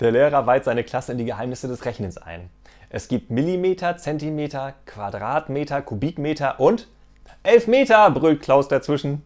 Der Lehrer weiht seine Klasse in die Geheimnisse des Rechnens ein. Es gibt Millimeter, Zentimeter, Quadratmeter, Kubikmeter und Elfmeter, brüllt Klaus dazwischen.